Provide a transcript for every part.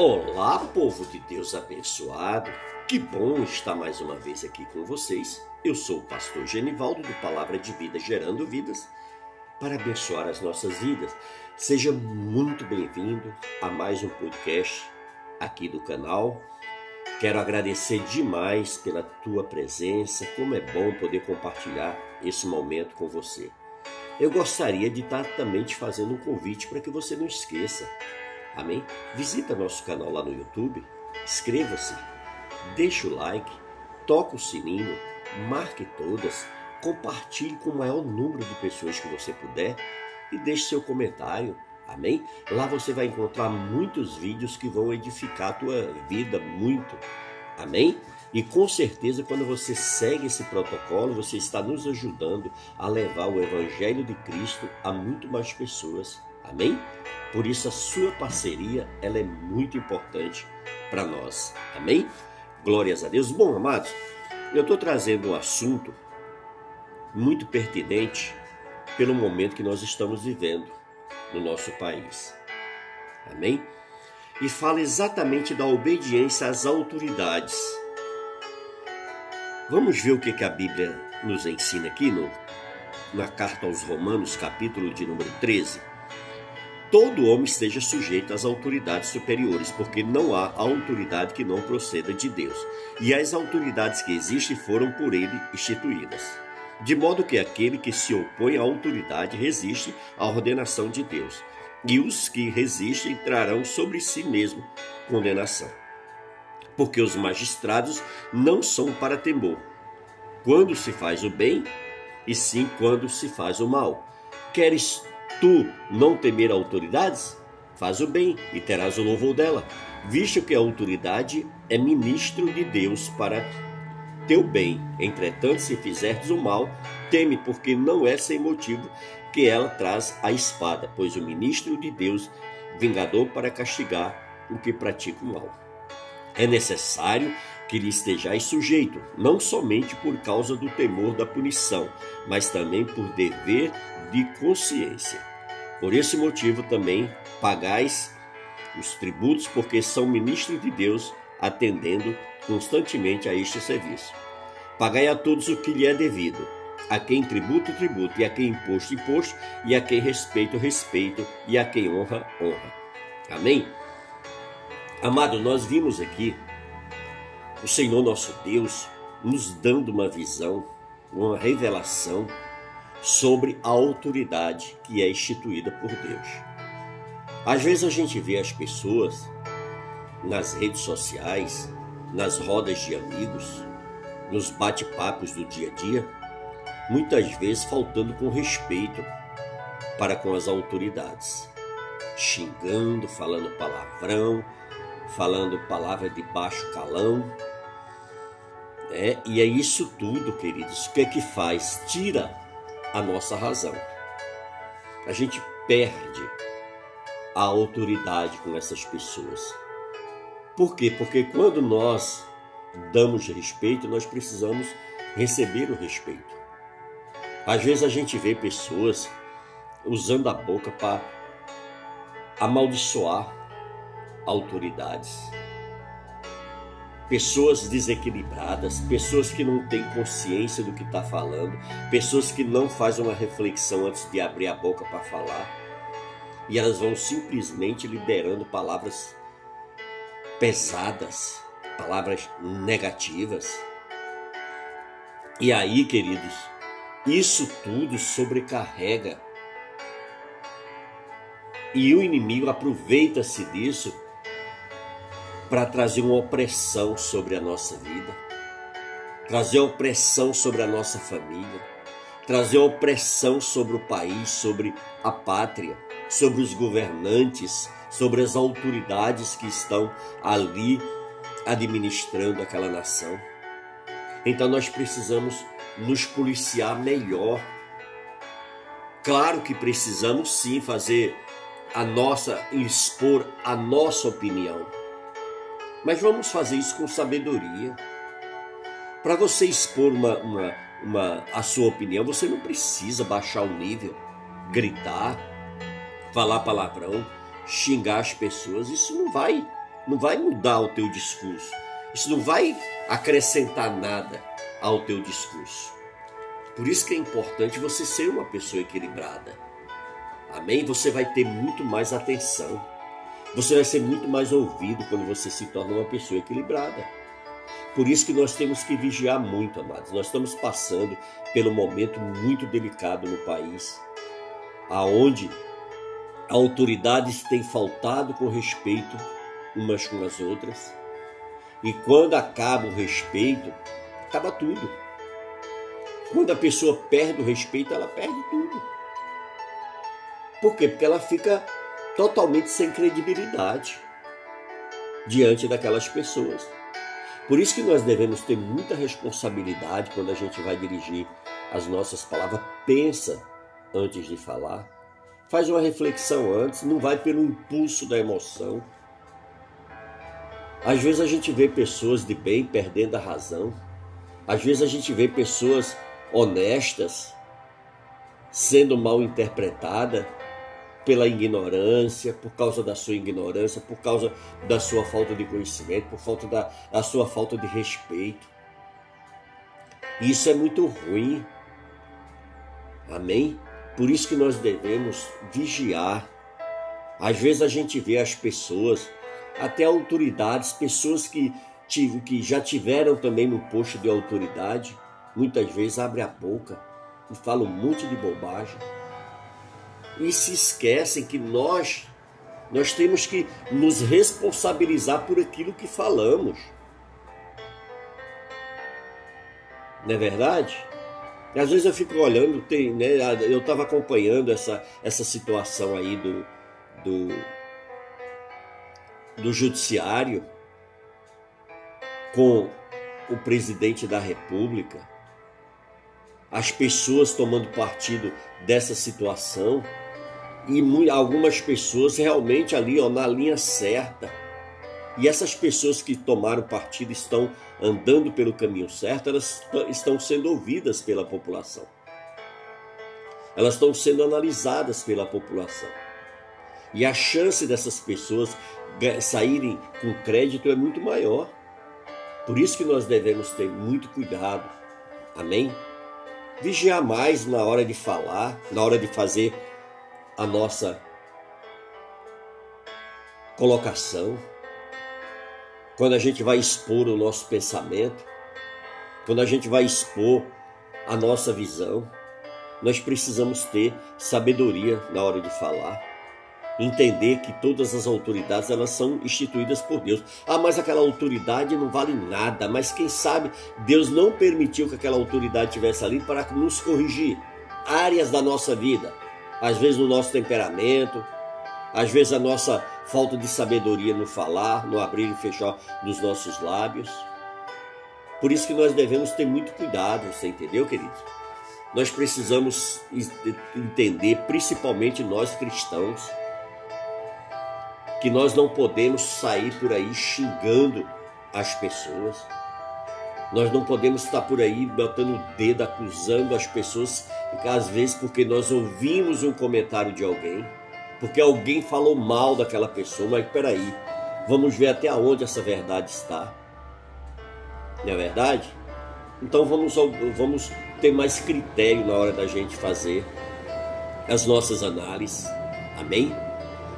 Olá, povo de Deus abençoado. Que bom estar mais uma vez aqui com vocês. Eu sou o pastor Genivaldo do Palavra de Vida Gerando Vidas para abençoar as nossas vidas. Seja muito bem-vindo a mais um podcast aqui do canal. Quero agradecer demais pela tua presença. Como é bom poder compartilhar esse momento com você. Eu gostaria de estar também te fazendo um convite para que você não esqueça Amém? Visita nosso canal lá no YouTube, inscreva-se, deixe o like, toque o sininho, marque todas, compartilhe com o maior número de pessoas que você puder e deixe seu comentário. Amém? Lá você vai encontrar muitos vídeos que vão edificar a tua vida muito. Amém? E com certeza, quando você segue esse protocolo, você está nos ajudando a levar o Evangelho de Cristo a muito mais pessoas. Amém? Por isso a sua parceria ela é muito importante para nós. Amém? Glórias a Deus. Bom, amados, eu estou trazendo um assunto muito pertinente pelo momento que nós estamos vivendo no nosso país. Amém? E fala exatamente da obediência às autoridades. Vamos ver o que, que a Bíblia nos ensina aqui no, na carta aos Romanos, capítulo de número 13 todo homem esteja sujeito às autoridades superiores, porque não há autoridade que não proceda de Deus. E as autoridades que existem foram por ele instituídas. De modo que aquele que se opõe à autoridade resiste à ordenação de Deus, e os que resistem trarão sobre si mesmo condenação. Porque os magistrados não são para temor, quando se faz o bem, e sim quando se faz o mal. Queres tu não temer autoridades? Faz o bem e terás o louvor dela, visto que a autoridade é ministro de Deus para teu bem. Entretanto, se fizerdes o mal, teme, porque não é sem motivo que ela traz a espada, pois o ministro de Deus, vingador para castigar o que pratica o mal. É necessário que lhe estejais sujeito, não somente por causa do temor da punição, mas também por dever de consciência. Por esse motivo também pagais os tributos, porque são ministros de Deus, atendendo constantemente a este serviço. Pagai a todos o que lhe é devido, a quem tributo, tributo, e a quem imposto, imposto, e a quem respeito, respeito, e a quem honra, honra. Amém? Amado, nós vimos aqui o Senhor nosso Deus nos dando uma visão, uma revelação sobre a autoridade que é instituída por Deus. Às vezes a gente vê as pessoas nas redes sociais, nas rodas de amigos, nos bate-papos do dia a dia, muitas vezes faltando com respeito para com as autoridades, xingando, falando palavrão, falando palavra de baixo calão. É, e é isso tudo, queridos. O que é que faz? Tira a nossa razão. A gente perde a autoridade com essas pessoas. Por quê? Porque quando nós damos respeito, nós precisamos receber o respeito. Às vezes a gente vê pessoas usando a boca para amaldiçoar autoridades pessoas desequilibradas, pessoas que não têm consciência do que está falando, pessoas que não fazem uma reflexão antes de abrir a boca para falar, e elas vão simplesmente liberando palavras pesadas, palavras negativas. E aí, queridos, isso tudo sobrecarrega. E o inimigo aproveita-se disso para trazer uma opressão sobre a nossa vida, trazer opressão sobre a nossa família, trazer opressão sobre o país, sobre a pátria, sobre os governantes, sobre as autoridades que estão ali administrando aquela nação. Então nós precisamos nos policiar melhor. Claro que precisamos sim fazer a nossa, expor a nossa opinião mas vamos fazer isso com sabedoria. Para você expor uma, uma, uma, a sua opinião, você não precisa baixar o nível, gritar, falar palavrão, xingar as pessoas. Isso não vai não vai mudar o teu discurso. Isso não vai acrescentar nada ao teu discurso. Por isso que é importante você ser uma pessoa equilibrada. Amém? Você vai ter muito mais atenção. Você vai ser muito mais ouvido quando você se torna uma pessoa equilibrada. Por isso que nós temos que vigiar muito, amados. Nós estamos passando pelo momento muito delicado no país, aonde autoridades têm faltado com respeito umas com as outras. E quando acaba o respeito, acaba tudo. Quando a pessoa perde o respeito, ela perde tudo. Por quê? Porque ela fica totalmente sem credibilidade diante daquelas pessoas. Por isso que nós devemos ter muita responsabilidade quando a gente vai dirigir as nossas palavras. Pensa antes de falar. Faz uma reflexão antes, não vai pelo impulso da emoção. Às vezes a gente vê pessoas de bem perdendo a razão. Às vezes a gente vê pessoas honestas sendo mal interpretadas pela ignorância, por causa da sua ignorância, por causa da sua falta de conhecimento, por falta da, da sua falta de respeito. Isso é muito ruim. Amém? Por isso que nós devemos vigiar. Às vezes a gente vê as pessoas, até autoridades, pessoas que, que já tiveram também no posto de autoridade, muitas vezes abre a boca e fala um monte de bobagem e se esquecem que nós nós temos que nos responsabilizar por aquilo que falamos. Não é verdade? E às vezes eu fico olhando, tem, né, eu estava acompanhando essa, essa situação aí do, do, do judiciário com o presidente da República, as pessoas tomando partido dessa situação e algumas pessoas realmente ali ó, na linha certa. E essas pessoas que tomaram partido estão andando pelo caminho certo, elas estão sendo ouvidas pela população. Elas estão sendo analisadas pela população. E a chance dessas pessoas saírem com crédito é muito maior. Por isso que nós devemos ter muito cuidado. Amém? Vigiar mais na hora de falar, na hora de fazer a nossa colocação, quando a gente vai expor o nosso pensamento, quando a gente vai expor a nossa visão, nós precisamos ter sabedoria na hora de falar. Entender que todas as autoridades elas são instituídas por Deus. Ah, mas aquela autoridade não vale nada. Mas quem sabe Deus não permitiu que aquela autoridade estivesse ali para nos corrigir áreas da nossa vida às vezes no nosso temperamento, às vezes a nossa falta de sabedoria no falar, no abrir e fechar dos nossos lábios. Por isso que nós devemos ter muito cuidado, você entendeu, querido? Nós precisamos entender, principalmente nós cristãos, que nós não podemos sair por aí xingando as pessoas nós não podemos estar por aí botando o dedo, acusando as pessoas, às vezes porque nós ouvimos um comentário de alguém, porque alguém falou mal daquela pessoa, mas peraí, vamos ver até onde essa verdade está. Não é verdade? Então vamos, vamos ter mais critério na hora da gente fazer as nossas análises. Amém?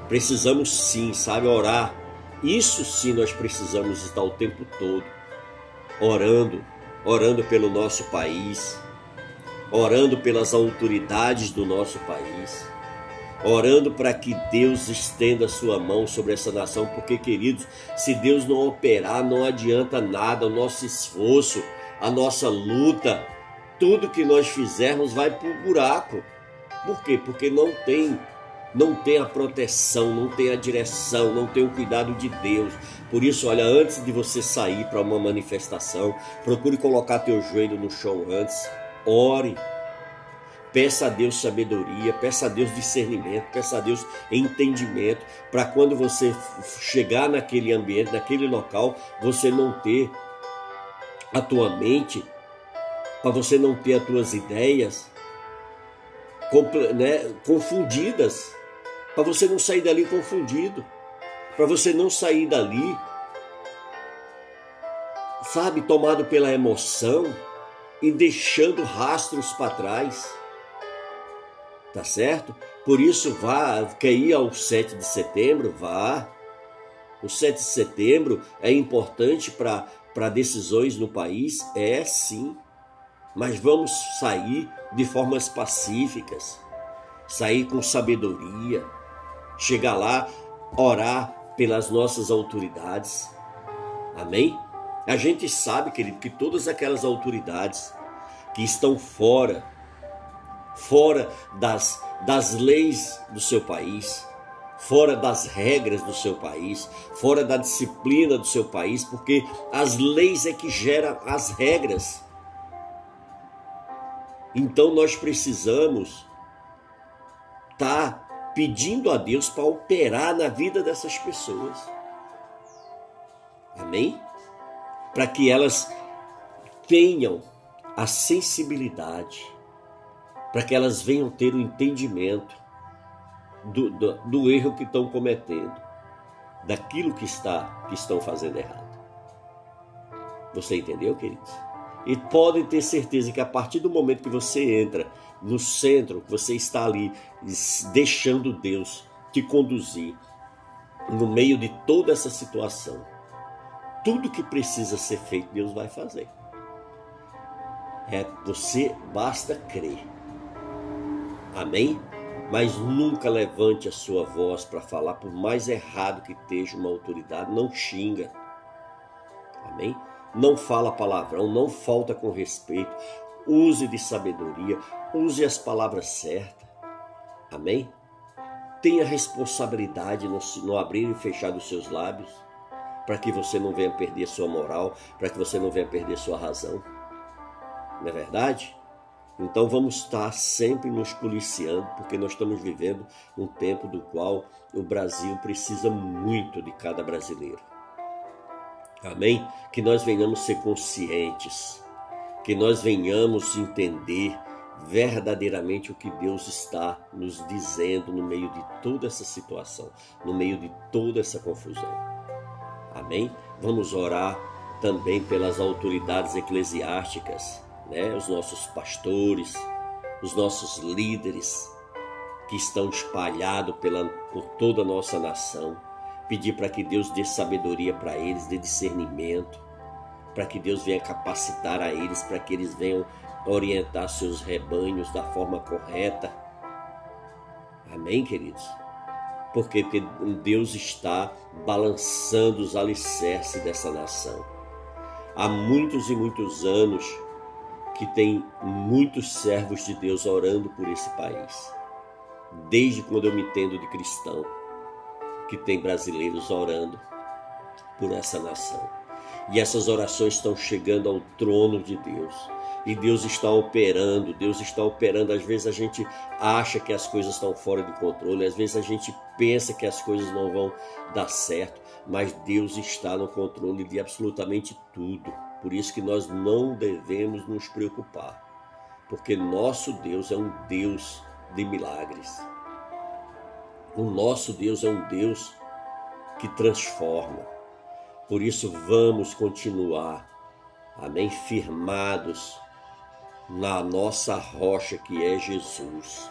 Precisamos sim, sabe, orar. Isso sim nós precisamos estar o tempo todo orando, orando pelo nosso país, orando pelas autoridades do nosso país, orando para que Deus estenda a sua mão sobre essa nação, porque, queridos, se Deus não operar, não adianta nada, o nosso esforço, a nossa luta, tudo que nós fizermos vai para o buraco. Por quê? Porque não tem não tem a proteção, não tem a direção, não tem o cuidado de Deus. Por isso, olha, antes de você sair para uma manifestação, procure colocar teu joelho no chão antes, ore, peça a Deus sabedoria, peça a Deus discernimento, peça a Deus entendimento, para quando você chegar naquele ambiente, naquele local, você não ter a tua mente, para você não ter as tuas ideias né, confundidas para você não sair dali confundido, para você não sair dali, sabe, tomado pela emoção e deixando rastros para trás. Tá certo? Por isso, vá, quer ir ao 7 de setembro? Vá. O 7 de setembro é importante para decisões no país? É sim. Mas vamos sair de formas pacíficas, sair com sabedoria, chegar lá, orar pelas nossas autoridades. Amém? A gente sabe, querido, que todas aquelas autoridades que estão fora, fora das, das leis do seu país, fora das regras do seu país, fora da disciplina do seu país, porque as leis é que geram as regras. Então nós precisamos estar tá pedindo a Deus para operar na vida dessas pessoas. Amém? Para que elas tenham a sensibilidade, para que elas venham ter o entendimento do, do, do erro que estão cometendo, daquilo que, está, que estão fazendo errado. Você entendeu, queridos? E podem ter certeza que a partir do momento que você entra no centro, você está ali deixando Deus te conduzir no meio de toda essa situação, tudo que precisa ser feito, Deus vai fazer. É você basta crer. Amém? Mas nunca levante a sua voz para falar, por mais errado que esteja uma autoridade, não xinga. Amém? não fala palavrão, não falta com respeito, use de sabedoria, use as palavras certas. Amém? Tenha responsabilidade no, no abrir e fechar dos seus lábios, para que você não venha perder sua moral, para que você não venha perder sua razão. Não é verdade? Então vamos estar sempre nos policiando, porque nós estamos vivendo um tempo do qual o Brasil precisa muito de cada brasileiro. Amém? Que nós venhamos ser conscientes, que nós venhamos entender verdadeiramente o que Deus está nos dizendo no meio de toda essa situação, no meio de toda essa confusão. Amém? Vamos orar também pelas autoridades eclesiásticas, né? Os nossos pastores, os nossos líderes que estão espalhados pela, por toda a nossa nação pedir para que Deus dê sabedoria para eles, dê discernimento, para que Deus venha capacitar a eles, para que eles venham orientar seus rebanhos da forma correta. Amém, queridos? Porque Deus está balançando os alicerces dessa nação. Há muitos e muitos anos que tem muitos servos de Deus orando por esse país. Desde quando eu me entendo de cristão que tem brasileiros orando por essa nação. E essas orações estão chegando ao trono de Deus. E Deus está operando, Deus está operando. Às vezes a gente acha que as coisas estão fora de controle, às vezes a gente pensa que as coisas não vão dar certo, mas Deus está no controle de absolutamente tudo. Por isso que nós não devemos nos preocupar, porque nosso Deus é um Deus de milagres. O nosso Deus é um Deus que transforma. Por isso vamos continuar, amém, firmados na nossa rocha que é Jesus.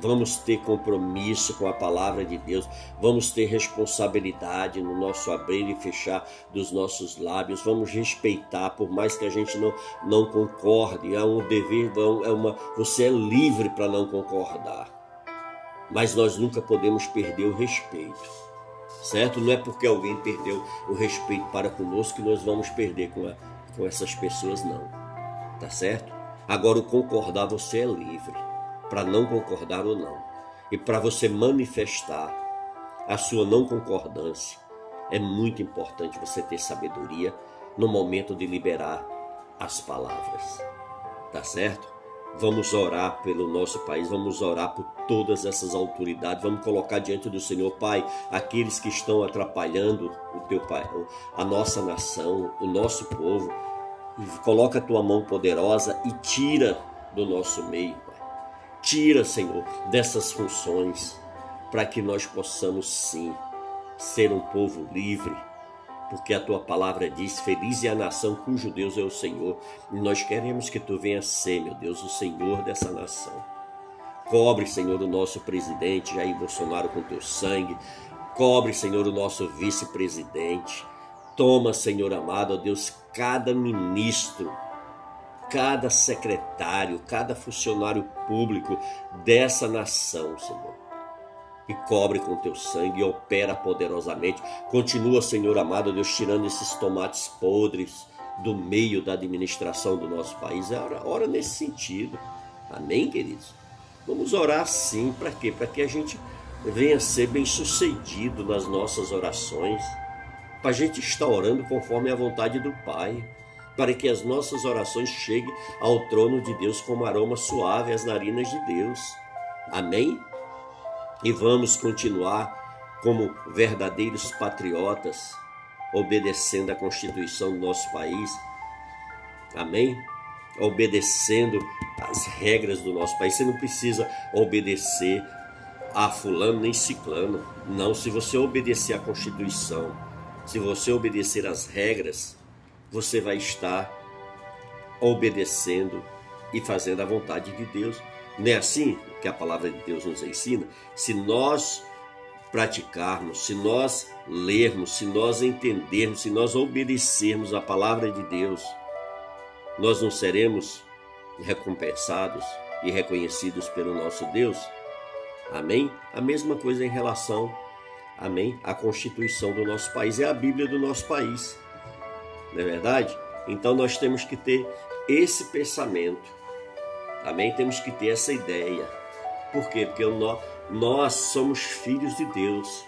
Vamos ter compromisso com a palavra de Deus, vamos ter responsabilidade no nosso abrir e fechar dos nossos lábios, vamos respeitar, por mais que a gente não, não concorde, é um dever, é uma, você é livre para não concordar mas nós nunca podemos perder o respeito. Certo? Não é porque alguém perdeu o respeito para conosco que nós vamos perder com, a, com essas pessoas, não. Tá certo? Agora, o concordar você é livre, para não concordar ou não. E para você manifestar a sua não concordância, é muito importante você ter sabedoria no momento de liberar as palavras. Tá certo? Vamos orar pelo nosso país, vamos orar por todas essas autoridades, vamos colocar diante do Senhor, Pai, aqueles que estão atrapalhando o teu pai, a nossa nação, o nosso povo. Coloca a tua mão poderosa e tira do nosso meio, Pai. Tira, Senhor, dessas funções, para que nós possamos sim ser um povo livre, porque a tua palavra diz: Feliz é a nação cujo Deus é o Senhor. E nós queremos que tu venhas ser, meu Deus, o Senhor dessa nação. Cobre, Senhor, o nosso presidente Jair Bolsonaro com teu sangue. Cobre, Senhor, o nosso vice-presidente. Toma, Senhor amado, ó Deus, cada ministro, cada secretário, cada funcionário público dessa nação, Senhor e cobre com teu sangue e opera poderosamente. Continua, Senhor amado, Deus, tirando esses tomates podres do meio da administração do nosso país. É hora, hora nesse sentido. Amém, queridos? Vamos orar sim, para quê? Para que a gente venha ser bem sucedido nas nossas orações, para a gente estar orando conforme a vontade do Pai, para que as nossas orações cheguem ao trono de Deus como aroma suave às narinas de Deus. Amém? e vamos continuar como verdadeiros patriotas, obedecendo a Constituição do nosso país. Amém? Obedecendo as regras do nosso país. Você não precisa obedecer a fulano nem ciclano. Não, se você obedecer à Constituição, se você obedecer às regras, você vai estar obedecendo e fazendo a vontade de Deus. Não é assim que a palavra de Deus nos ensina? Se nós praticarmos, se nós lermos, se nós entendermos, se nós obedecermos a palavra de Deus, nós não seremos recompensados e reconhecidos pelo nosso Deus? Amém? A mesma coisa em relação, amém, à Constituição do nosso país, é a Bíblia do nosso país. Não é verdade? Então nós temos que ter esse pensamento Amém? Temos que ter essa ideia. Por quê? Porque nós, nós somos filhos de Deus.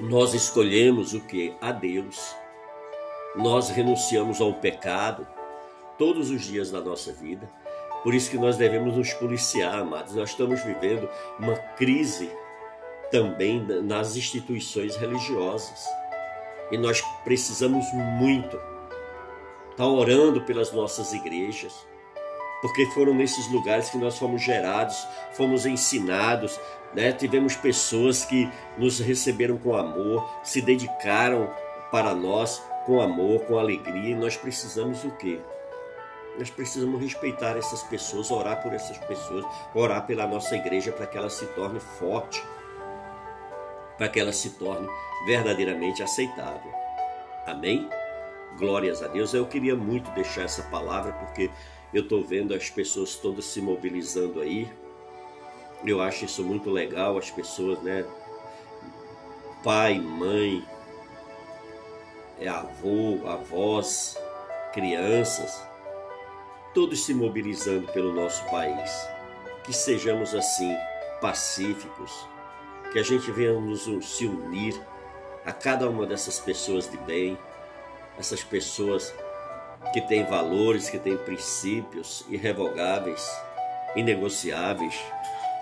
Nós escolhemos o que? A Deus. Nós renunciamos ao pecado todos os dias da nossa vida. Por isso que nós devemos nos policiar, amados. Nós estamos vivendo uma crise também nas instituições religiosas. E nós precisamos muito estar orando pelas nossas igrejas, porque foram nesses lugares que nós fomos gerados, fomos ensinados, né? tivemos pessoas que nos receberam com amor, se dedicaram para nós com amor, com alegria, e nós precisamos o quê? Nós precisamos respeitar essas pessoas, orar por essas pessoas, orar pela nossa igreja para que ela se torne forte, para que ela se torne verdadeiramente aceitável. Amém? Glórias a Deus. Eu queria muito deixar essa palavra porque eu estou vendo as pessoas todas se mobilizando aí. Eu acho isso muito legal, as pessoas, né? Pai, mãe, é avô, avós, crianças, todos se mobilizando pelo nosso país. Que sejamos assim, pacíficos, que a gente venha nos se unir a cada uma dessas pessoas de bem, essas pessoas que tem valores, que tem princípios irrevogáveis, inegociáveis,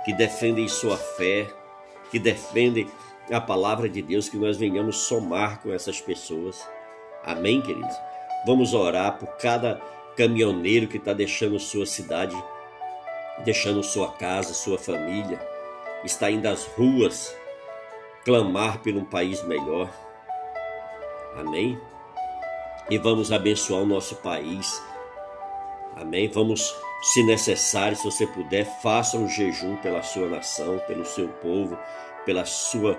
que defendem sua fé, que defendem a palavra de Deus, que nós venhamos somar com essas pessoas. Amém, queridos? Vamos orar por cada caminhoneiro que está deixando sua cidade, deixando sua casa, sua família, está indo às ruas clamar por um país melhor. Amém? e vamos abençoar o nosso país. Amém? Vamos, se necessário, se você puder, faça um jejum pela sua nação, pelo seu povo, pela sua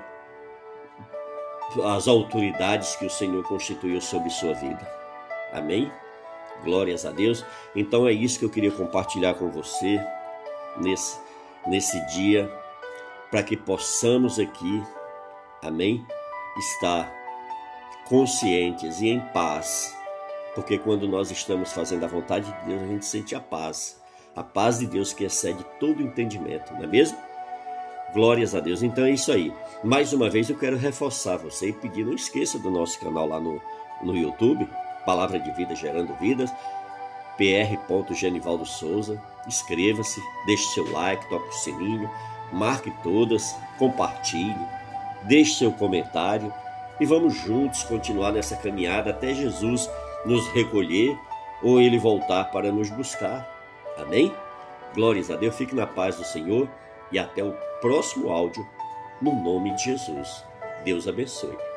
as autoridades que o Senhor constituiu sobre sua vida. Amém? Glórias a Deus. Então é isso que eu queria compartilhar com você nesse, nesse dia, para que possamos aqui, amém, estar conscientes e em paz, porque quando nós estamos fazendo a vontade de Deus, a gente sente a paz, a paz de Deus que excede todo entendimento, não é mesmo? Glórias a Deus. Então é isso aí. Mais uma vez eu quero reforçar você e pedir, não esqueça do nosso canal lá no, no YouTube, Palavra de Vida Gerando Vidas, pr. Genivaldo Souza. Inscreva-se, deixe seu like, toque o sininho, marque todas, compartilhe, deixe seu comentário e vamos juntos continuar nessa caminhada até Jesus nos recolher ou ele voltar para nos buscar. Amém? Glórias a Deus, fique na paz do Senhor e até o próximo áudio, no nome de Jesus. Deus abençoe.